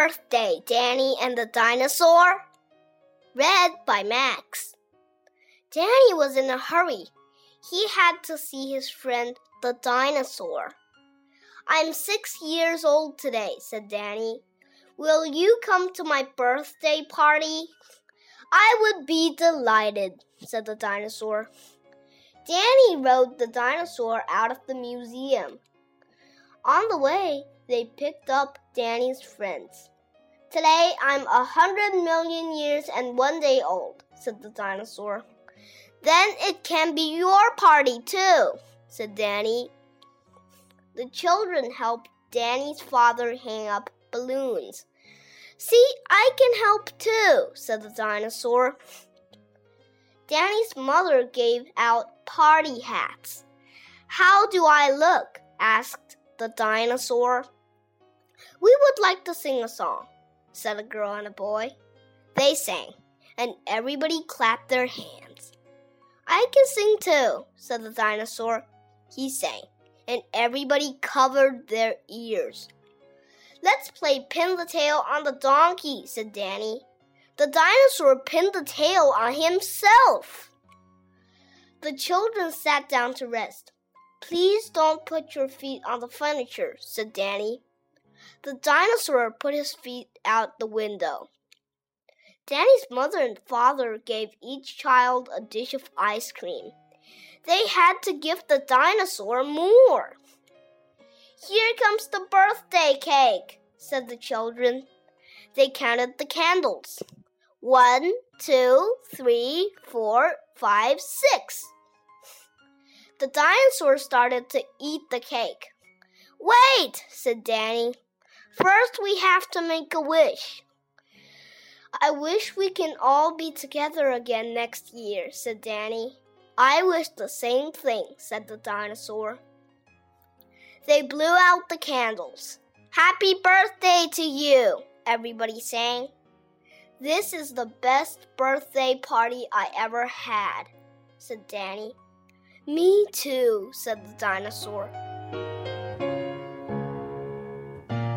birthday, Danny and the Dinosaur. Read by Max. Danny was in a hurry. He had to see his friend the dinosaur. I'm six years old today, said Danny. Will you come to my birthday party? I would be delighted, said the dinosaur. Danny rode the dinosaur out of the museum. On the way, they picked up Danny's friends. Today I'm a hundred million years and one day old, said the dinosaur. Then it can be your party too, said Danny. The children helped Danny's father hang up balloons. See, I can help too, said the dinosaur. Danny's mother gave out party hats. How do I look? asked the dinosaur. We would like to sing a song, said a girl and a boy. They sang, and everybody clapped their hands. I can sing too, said the dinosaur. He sang, and everybody covered their ears. Let's play pin the tail on the donkey, said Danny. The dinosaur pinned the tail on himself. The children sat down to rest. Please don't put your feet on the furniture, said Danny. The dinosaur put his feet out the window. Danny's mother and father gave each child a dish of ice cream. They had to give the dinosaur more. Here comes the birthday cake, said the children. They counted the candles. One, two, three, four, five, six. The dinosaur started to eat the cake. Wait, said Danny. First, we have to make a wish. I wish we can all be together again next year, said Danny. I wish the same thing, said the dinosaur. They blew out the candles. Happy birthday to you, everybody sang. This is the best birthday party I ever had, said Danny. Me too, said the dinosaur.